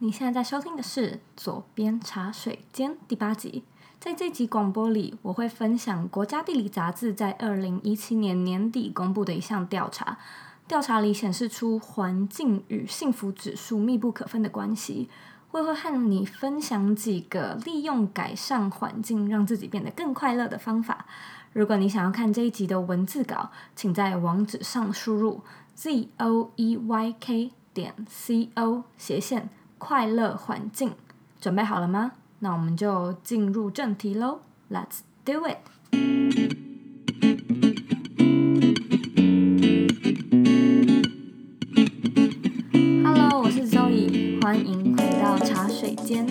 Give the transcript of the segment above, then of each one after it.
你现在在收听的是《左边茶水间》第八集。在这集广播里，我会分享国家地理杂志在二零一七年年底公布的一项调查。调查里显示出环境与幸福指数密不可分的关系。我会和你分享几个利用改善环境让自己变得更快乐的方法。如果你想要看这一集的文字稿，请在网址上输入 z o e y k 点 c o 斜线。快乐环境，准备好了吗？那我们就进入正题喽，Let's do it！Hello，我是 Zoe，欢迎回到茶水间。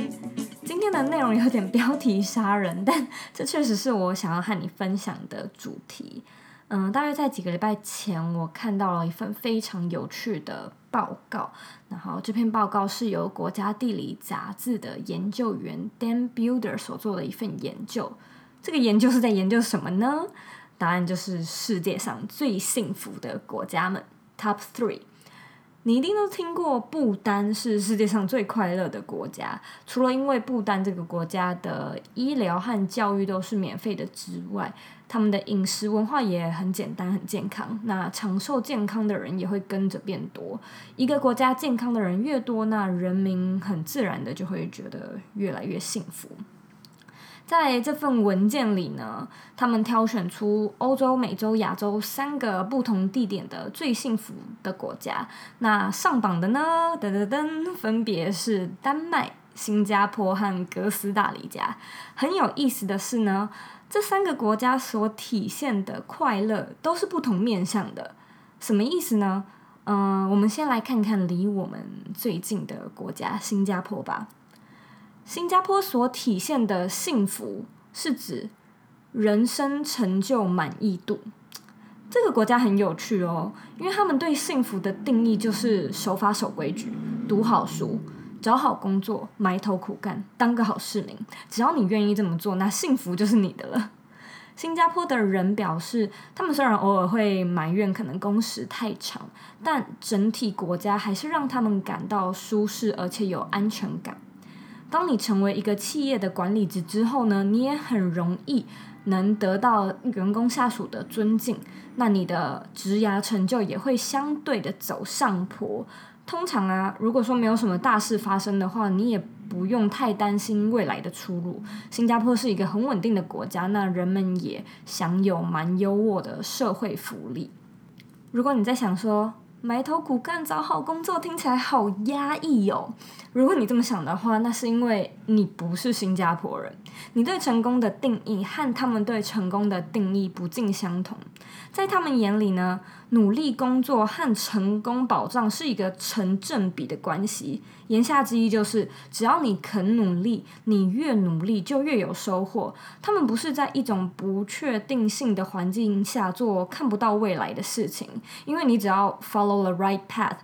今天的内容有点标题杀人，但这确实是我想要和你分享的主题。嗯，大约在几个礼拜前，我看到了一份非常有趣的报告。然后这篇报告是由国家地理杂志的研究员 Dan Builder 所做的一份研究。这个研究是在研究什么呢？答案就是世界上最幸福的国家们 Top Three。你一定都听过不丹是世界上最快乐的国家，除了因为不丹这个国家的医疗和教育都是免费的之外，他们的饮食文化也很简单、很健康。那长寿健康的人也会跟着变多。一个国家健康的人越多，那人民很自然的就会觉得越来越幸福。在这份文件里呢，他们挑选出欧洲、美洲、亚洲三个不同地点的最幸福的国家。那上榜的呢，噔噔噔，分别是丹麦、新加坡和哥斯达黎加。很有意思的是呢，这三个国家所体现的快乐都是不同面向的。什么意思呢？嗯、我们先来看看离我们最近的国家——新加坡吧。新加坡所体现的幸福是指人生成就满意度。这个国家很有趣哦，因为他们对幸福的定义就是守法守规矩、读好书、找好工作、埋头苦干、当个好市民。只要你愿意这么做，那幸福就是你的了。新加坡的人表示，他们虽然偶尔会埋怨可能工时太长，但整体国家还是让他们感到舒适而且有安全感。当你成为一个企业的管理职之后呢，你也很容易能得到员工下属的尊敬，那你的职涯成就也会相对的走上坡。通常啊，如果说没有什么大事发生的话，你也不用太担心未来的出路。新加坡是一个很稳定的国家，那人们也享有蛮优渥的社会福利。如果你在想说，埋头苦干找好工作听起来好压抑哦。如果你这么想的话，那是因为你不是新加坡人，你对成功的定义和他们对成功的定义不尽相同。在他们眼里呢，努力工作和成功保障是一个成正比的关系。言下之意就是，只要你肯努力，你越努力就越有收获。他们不是在一种不确定性的环境下做看不到未来的事情，因为你只要 follow the right path，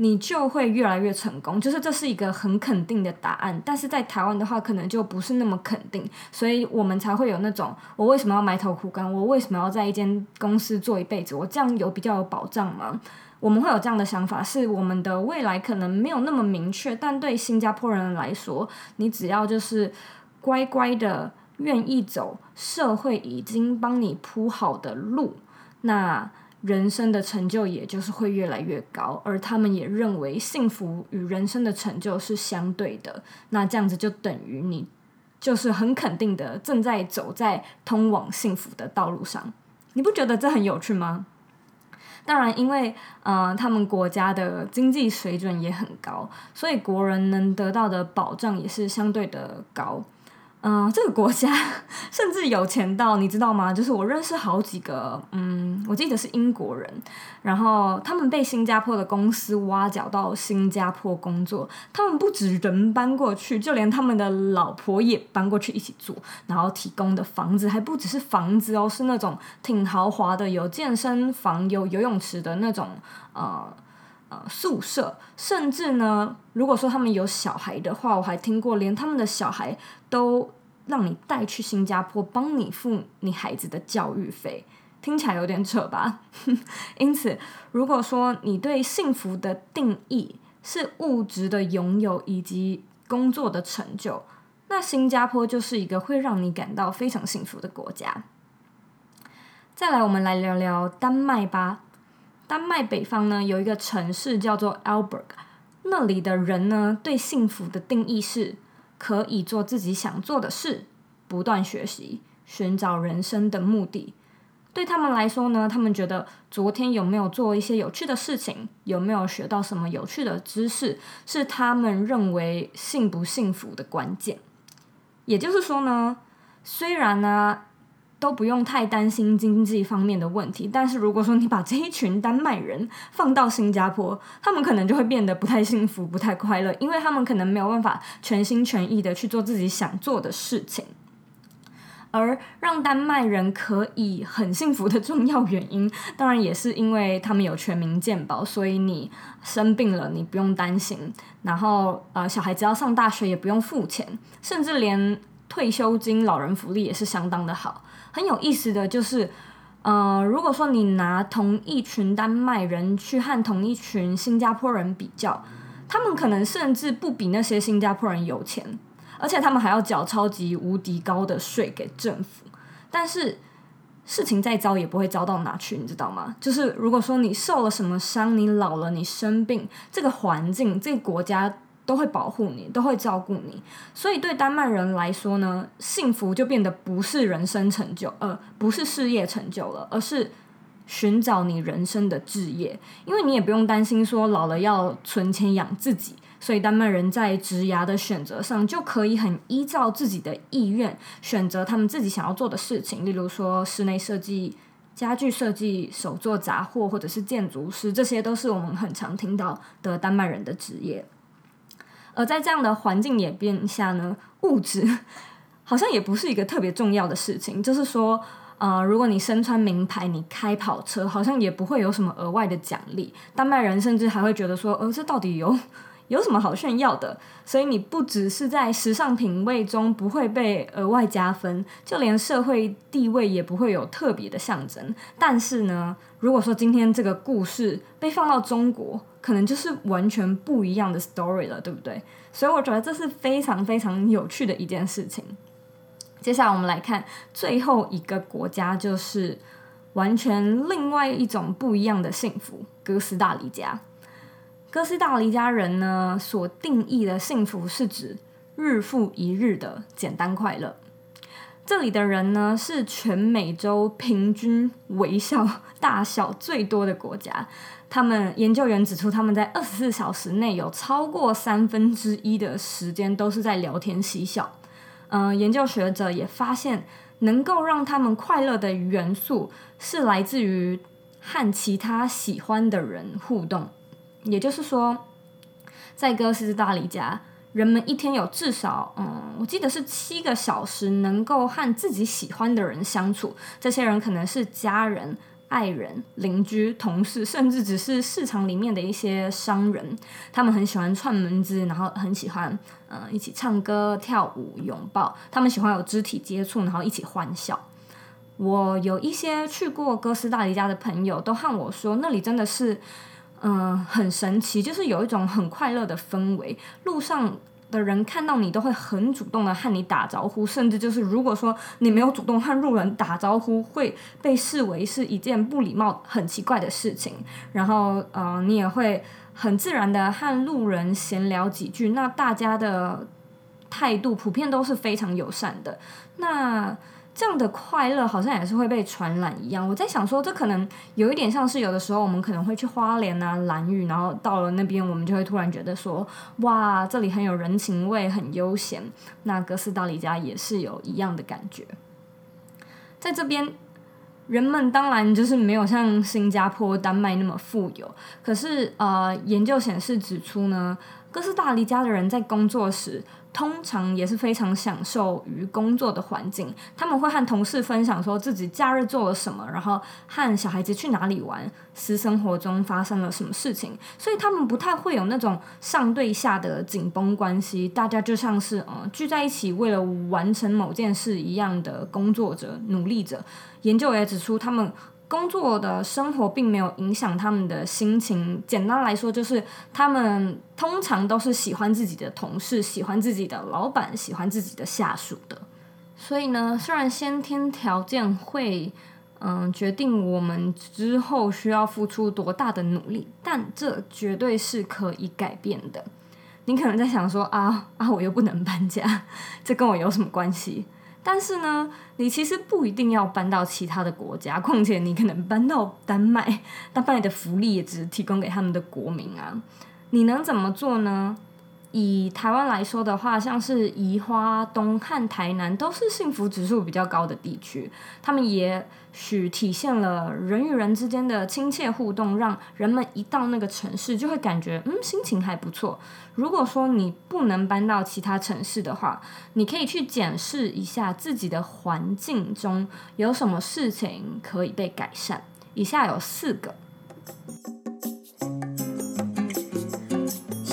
你就会越来越成功。就是这是一个很肯定的答案，但是在台湾的话，可能就不是那么肯定，所以我们才会有那种我为什么要埋头苦干？我为什么要在一间公司做一辈子？我这样有比较有保障吗？我们会有这样的想法，是我们的未来可能没有那么明确，但对新加坡人来说，你只要就是乖乖的愿意走社会已经帮你铺好的路，那人生的成就也就是会越来越高。而他们也认为幸福与人生的成就是相对的，那这样子就等于你就是很肯定的正在走在通往幸福的道路上。你不觉得这很有趣吗？当然，因为呃，他们国家的经济水准也很高，所以国人能得到的保障也是相对的高。嗯、这个国家甚至有钱到你知道吗？就是我认识好几个，嗯，我记得是英国人，然后他们被新加坡的公司挖角到新加坡工作，他们不止人搬过去，就连他们的老婆也搬过去一起住，然后提供的房子还不只是房子哦，是那种挺豪华的，有健身房、有游泳池的那种，呃。呃，宿舍，甚至呢，如果说他们有小孩的话，我还听过，连他们的小孩都让你带去新加坡，帮你付你孩子的教育费，听起来有点扯吧？因此，如果说你对幸福的定义是物质的拥有以及工作的成就，那新加坡就是一个会让你感到非常幸福的国家。再来，我们来聊聊丹麦吧。丹麦北方呢，有一个城市叫做 Aalborg，那里的人呢，对幸福的定义是可以做自己想做的事，不断学习，寻找人生的目的。对他们来说呢，他们觉得昨天有没有做一些有趣的事情，有没有学到什么有趣的知识，是他们认为幸不幸福的关键。也就是说呢，虽然呢，都不用太担心经济方面的问题，但是如果说你把这一群丹麦人放到新加坡，他们可能就会变得不太幸福、不太快乐，因为他们可能没有办法全心全意的去做自己想做的事情。而让丹麦人可以很幸福的重要原因，当然也是因为他们有全民健保，所以你生病了你不用担心，然后呃小孩子要上大学也不用付钱，甚至连退休金、老人福利也是相当的好。很有意思的就是，呃，如果说你拿同一群丹麦人去和同一群新加坡人比较，他们可能甚至不比那些新加坡人有钱，而且他们还要缴超级无敌高的税给政府。但是事情再糟也不会糟到哪去，你知道吗？就是如果说你受了什么伤，你老了，你生病，这个环境，这个国家。都会保护你，都会照顾你，所以对丹麦人来说呢，幸福就变得不是人生成就，呃，不是事业成就了，而是寻找你人生的置业。因为你也不用担心说老了要存钱养自己，所以丹麦人在职涯的选择上就可以很依照自己的意愿选择他们自己想要做的事情，例如说室内设计、家具设计、手作杂货，或者是建筑师，这些都是我们很常听到的丹麦人的职业。而在这样的环境演变下呢，物质 好像也不是一个特别重要的事情。就是说，呃，如果你身穿名牌，你开跑车，好像也不会有什么额外的奖励。丹麦人甚至还会觉得说，呃，这到底有有什么好炫耀的？所以你不只是在时尚品味中不会被额外加分，就连社会地位也不会有特别的象征。但是呢，如果说今天这个故事被放到中国，可能就是完全不一样的 story 了，对不对？所以我觉得这是非常非常有趣的一件事情。接下来我们来看最后一个国家，就是完全另外一种不一样的幸福——哥斯达黎加。哥斯达黎加人呢，所定义的幸福是指日复一日的简单快乐。这里的人呢，是全美洲平均微笑大小最多的国家。他们研究员指出，他们在二十四小时内有超过三分之一的时间都是在聊天嬉笑。嗯、研究学者也发现，能够让他们快乐的元素是来自于和其他喜欢的人互动。也就是说，在哥斯达黎加，人们一天有至少，嗯，我记得是七个小时能够和自己喜欢的人相处。这些人可能是家人。爱人、邻居、同事，甚至只是市场里面的一些商人，他们很喜欢串门子，然后很喜欢，呃，一起唱歌、跳舞、拥抱。他们喜欢有肢体接触，然后一起欢笑。我有一些去过哥斯达黎加的朋友，都和我说，那里真的是，嗯、很神奇，就是有一种很快乐的氛围。路上。的人看到你都会很主动的和你打招呼，甚至就是如果说你没有主动和路人打招呼，会被视为是一件不礼貌、很奇怪的事情。然后，呃，你也会很自然的和路人闲聊几句，那大家的态度普遍都是非常友善的。那。这样的快乐好像也是会被传染一样。我在想说，这可能有一点像是有的时候我们可能会去花莲啊、兰屿，然后到了那边，我们就会突然觉得说，哇，这里很有人情味，很悠闲。那哥斯达黎加也是有一样的感觉。在这边，人们当然就是没有像新加坡、丹麦那么富有，可是呃，研究显示指出呢，哥斯达黎加的人在工作时。通常也是非常享受于工作的环境，他们会和同事分享说自己假日做了什么，然后和小孩子去哪里玩，私生活中发生了什么事情，所以他们不太会有那种上对下的紧绷关系，大家就像是呃聚在一起为了完成某件事一样的工作者、努力者。研究也指出，他们工作的生活并没有影响他们的心情。简单来说，就是他们通常都是喜欢自己的同事，喜欢自己的老板，喜欢自己的下属的。所以呢，虽然先天条件会嗯决定我们之后需要付出多大的努力，但这绝对是可以改变的。你可能在想说啊啊，我又不能搬家，这跟我有什么关系？但是呢，你其实不一定要搬到其他的国家，况且你可能搬到丹麦，丹麦的福利也只是提供给他们的国民啊。你能怎么做呢？以台湾来说的话，像是宜花东和台南都是幸福指数比较高的地区，他们也许体现了人与人之间的亲切互动，让人们一到那个城市就会感觉嗯，心情还不错。如果说你不能搬到其他城市的话，你可以去检视一下自己的环境中有什么事情可以被改善。以下有四个。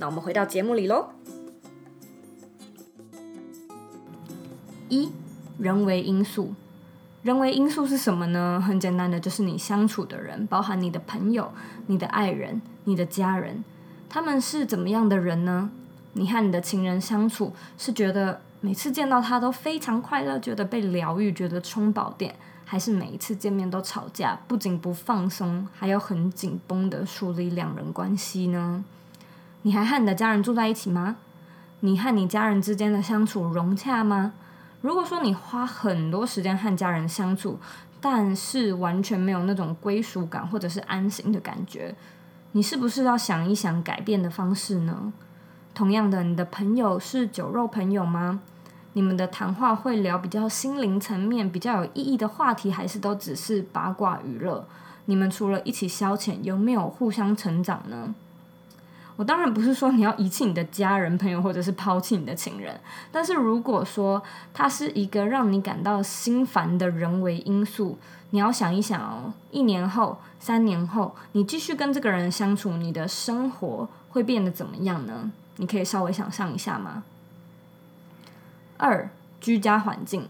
那我们回到节目里喽。一，人为因素，人为因素是什么呢？很简单的，就是你相处的人，包含你的朋友、你的爱人、你的家人，他们是怎么样的人呢？你和你的情人相处，是觉得每次见到他都非常快乐，觉得被疗愈，觉得充饱电，还是每一次见面都吵架，不仅不放松，还要很紧绷的树立两人关系呢？你还和你的家人住在一起吗？你和你家人之间的相处融洽吗？如果说你花很多时间和家人相处，但是完全没有那种归属感或者是安心的感觉，你是不是要想一想改变的方式呢？同样的，你的朋友是酒肉朋友吗？你们的谈话会聊比较心灵层面、比较有意义的话题，还是都只是八卦娱乐？你们除了一起消遣，有没有互相成长呢？我当然不是说你要遗弃你的家人、朋友，或者是抛弃你的情人。但是如果说他是一个让你感到心烦的人为因素，你要想一想哦，一年后、三年后，你继续跟这个人相处，你的生活会变得怎么样呢？你可以稍微想象一下吗？二、居家环境。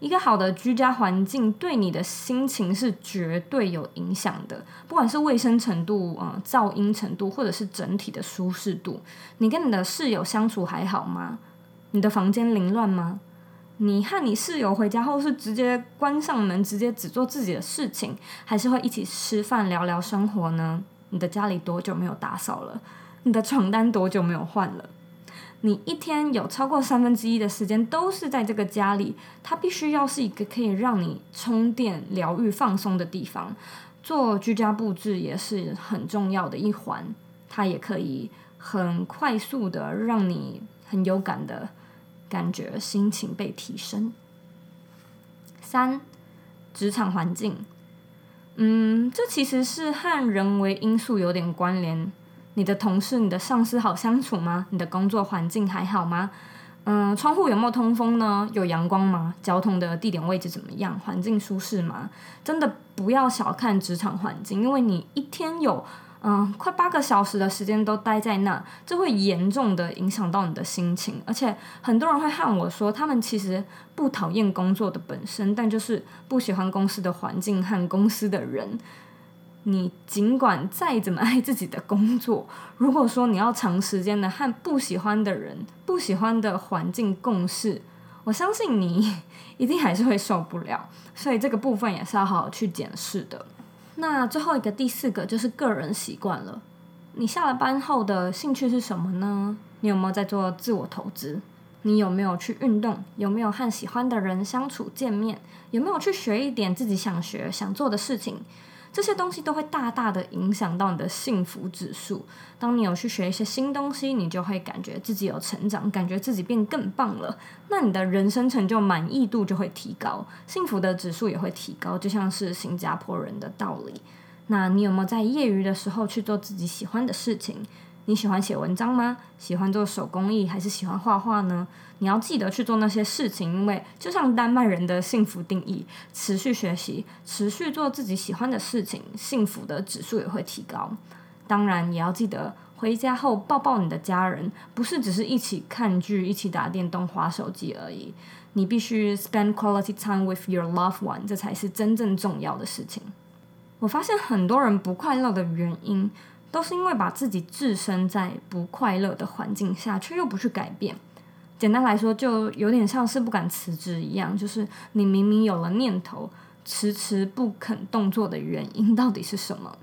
一个好的居家环境对你的心情是绝对有影响的，不管是卫生程度、呃噪音程度，或者是整体的舒适度。你跟你的室友相处还好吗？你的房间凌乱吗？你和你室友回家后是直接关上门，直接只做自己的事情，还是会一起吃饭聊聊生活呢？你的家里多久没有打扫了？你的床单多久没有换了？你一天有超过三分之一的时间都是在这个家里，它必须要是一个可以让你充电、疗愈、放松的地方。做居家布置也是很重要的一环，它也可以很快速的让你很有感的感觉，心情被提升。三，职场环境，嗯，这其实是和人为因素有点关联。你的同事、你的上司好相处吗？你的工作环境还好吗？嗯，窗户有没有通风呢？有阳光吗？交通的地点位置怎么样？环境舒适吗？真的不要小看职场环境，因为你一天有嗯快八个小时的时间都待在那，这会严重的影响到你的心情。而且很多人会和我说，他们其实不讨厌工作的本身，但就是不喜欢公司的环境和公司的人。你尽管再怎么爱自己的工作，如果说你要长时间的和不喜欢的人、不喜欢的环境共事，我相信你一定还是会受不了。所以这个部分也是要好好去检视的。那最后一个、第四个就是个人习惯了。你下了班后的兴趣是什么呢？你有没有在做自我投资？你有没有去运动？有没有和喜欢的人相处、见面？有没有去学一点自己想学、想做的事情？这些东西都会大大的影响到你的幸福指数。当你有去学一些新东西，你就会感觉自己有成长，感觉自己变更棒了。那你的人生成就满意度就会提高，幸福的指数也会提高，就像是新加坡人的道理。那你有没有在业余的时候去做自己喜欢的事情？你喜欢写文章吗？喜欢做手工艺还是喜欢画画呢？你要记得去做那些事情，因为就像丹麦人的幸福定义，持续学习，持续做自己喜欢的事情，幸福的指数也会提高。当然，也要记得回家后抱抱你的家人，不是只是一起看剧、一起打电动、划手机而已。你必须 spend quality time with your loved one，这才是真正重要的事情。我发现很多人不快乐的原因，都是因为把自己置身在不快乐的环境下，却又不去改变。简单来说，就有点像是不敢辞职一样，就是你明明有了念头，迟迟不肯动作的原因到底是什么？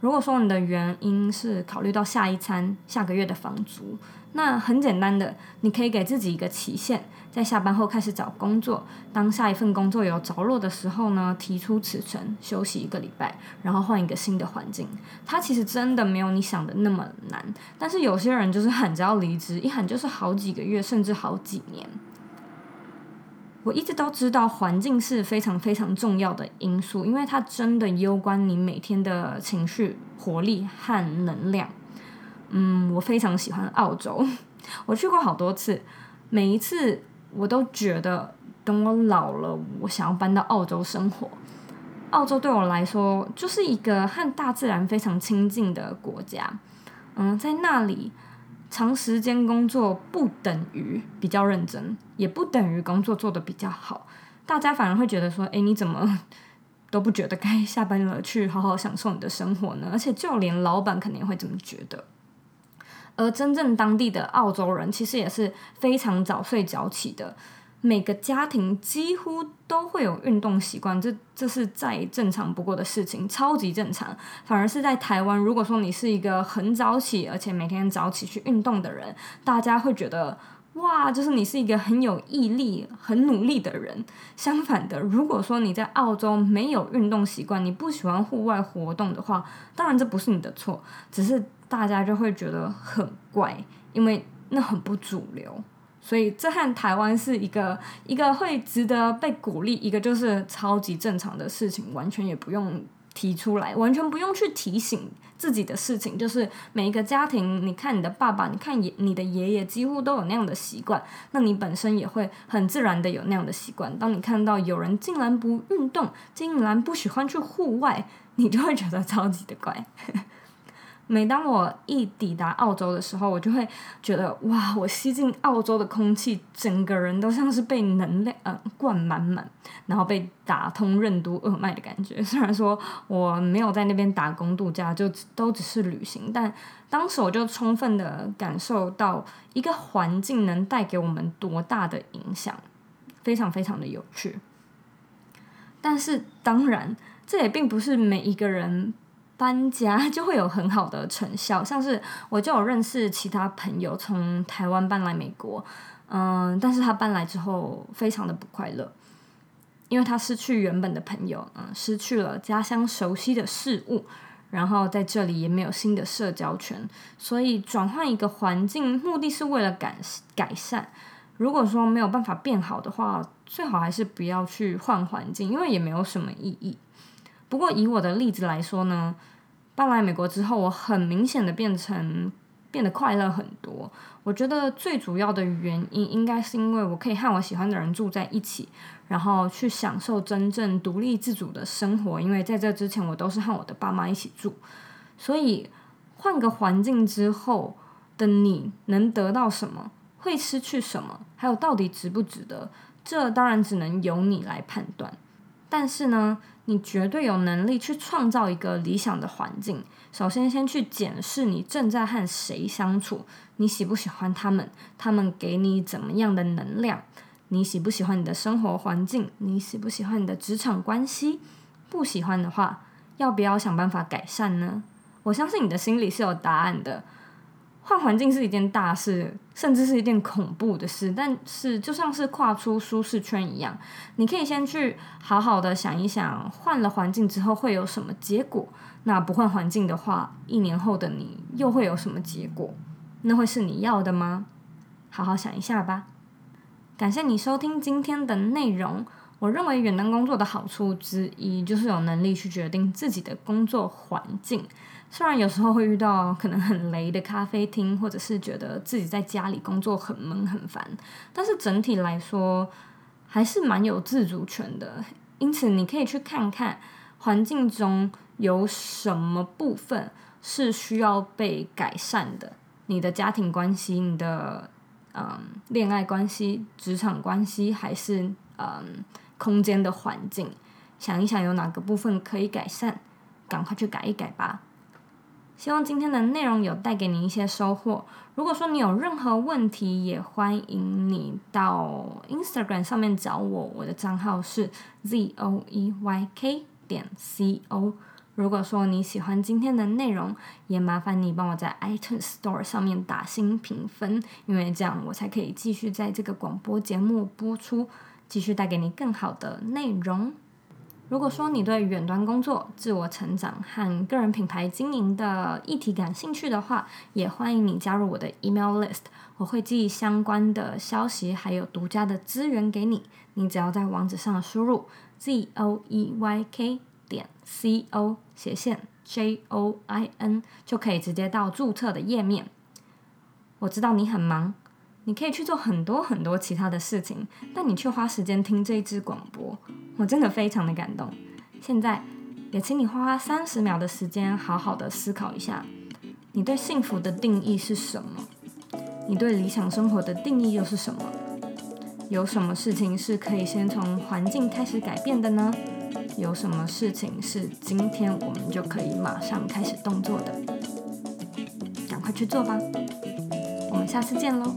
如果说你的原因是考虑到下一餐、下个月的房租，那很简单的，你可以给自己一个期限。在下班后开始找工作，当下一份工作有着落的时候呢，提出辞呈，休息一个礼拜，然后换一个新的环境。它其实真的没有你想的那么难，但是有些人就是喊着要离职，一喊就是好几个月，甚至好几年。我一直都知道环境是非常非常重要的因素，因为它真的攸关你每天的情绪、活力和能量。嗯，我非常喜欢澳洲，我去过好多次，每一次。我都觉得，等我老了，我想要搬到澳洲生活。澳洲对我来说，就是一个和大自然非常亲近的国家。嗯，在那里，长时间工作不等于比较认真，也不等于工作做得比较好。大家反而会觉得说：“诶，你怎么 都不觉得该下班了，去好好享受你的生活呢？”而且，就连老板肯定会这么觉得。而真正当地的澳洲人其实也是非常早睡早起的，每个家庭几乎都会有运动习惯，这这是再正常不过的事情，超级正常。反而是在台湾，如果说你是一个很早起，而且每天早起去运动的人，大家会觉得哇，就是你是一个很有毅力、很努力的人。相反的，如果说你在澳洲没有运动习惯，你不喜欢户外活动的话，当然这不是你的错，只是。大家就会觉得很怪，因为那很不主流，所以这和台湾是一个一个会值得被鼓励，一个就是超级正常的事情，完全也不用提出来，完全不用去提醒自己的事情。就是每一个家庭，你看你的爸爸，你看你的爷爷，几乎都有那样的习惯，那你本身也会很自然的有那样的习惯。当你看到有人竟然不运动，竟然不喜欢去户外，你就会觉得超级的怪。每当我一抵达澳洲的时候，我就会觉得哇，我吸进澳洲的空气，整个人都像是被能量嗯灌满满，然后被打通任督二脉的感觉。虽然说我没有在那边打工度假，就都只是旅行，但当时我就充分的感受到一个环境能带给我们多大的影响，非常非常的有趣。但是当然，这也并不是每一个人。搬家 就会有很好的成效，像是我就有认识其他朋友从台湾搬来美国，嗯，但是他搬来之后非常的不快乐，因为他失去原本的朋友，嗯，失去了家乡熟悉的事物，然后在这里也没有新的社交圈，所以转换一个环境，目的是为了改改善。如果说没有办法变好的话，最好还是不要去换环境，因为也没有什么意义。不过以我的例子来说呢，搬来美国之后，我很明显的变成变得快乐很多。我觉得最主要的原因应该是因为我可以和我喜欢的人住在一起，然后去享受真正独立自主的生活。因为在这之前，我都是和我的爸妈一起住，所以换个环境之后的你能得到什么，会失去什么，还有到底值不值得，这当然只能由你来判断。但是呢，你绝对有能力去创造一个理想的环境。首先，先去检视你正在和谁相处，你喜不喜欢他们？他们给你怎么样的能量？你喜不喜欢你的生活环境？你喜不喜欢你的职场关系？不喜欢的话，要不要想办法改善呢？我相信你的心里是有答案的。换环境是一件大事，甚至是一件恐怖的事。但是就像是跨出舒适圈一样，你可以先去好好的想一想，换了环境之后会有什么结果。那不换环境的话，一年后的你又会有什么结果？那会是你要的吗？好好想一下吧。感谢你收听今天的内容。我认为远端工作的好处之一就是有能力去决定自己的工作环境。虽然有时候会遇到可能很雷的咖啡厅，或者是觉得自己在家里工作很闷很烦，但是整体来说还是蛮有自主权的。因此，你可以去看看环境中有什么部分是需要被改善的。你的家庭关系，你的嗯恋爱关系、职场关系，还是嗯空间的环境，想一想有哪个部分可以改善，赶快去改一改吧。希望今天的内容有带给你一些收获。如果说你有任何问题，也欢迎你到 Instagram 上面找我，我的账号是 zoeyk 点 co。如果说你喜欢今天的内容，也麻烦你帮我在 iTunes Store 上面打星评分，因为这样我才可以继续在这个广播节目播出，继续带给你更好的内容。如果说你对远端工作、自我成长和个人品牌经营的议题感兴趣的话，也欢迎你加入我的 email list，我会寄相关的消息还有独家的资源给你。你只要在网址上输入 z o e y k 点 c o 斜线 j o i n，就可以直接到注册的页面。我知道你很忙。你可以去做很多很多其他的事情，但你却花时间听这一支广播，我真的非常的感动。现在也请你花三十秒的时间，好好的思考一下，你对幸福的定义是什么？你对理想生活的定义又是什么？有什么事情是可以先从环境开始改变的呢？有什么事情是今天我们就可以马上开始动作的？赶快去做吧！我们下次见喽！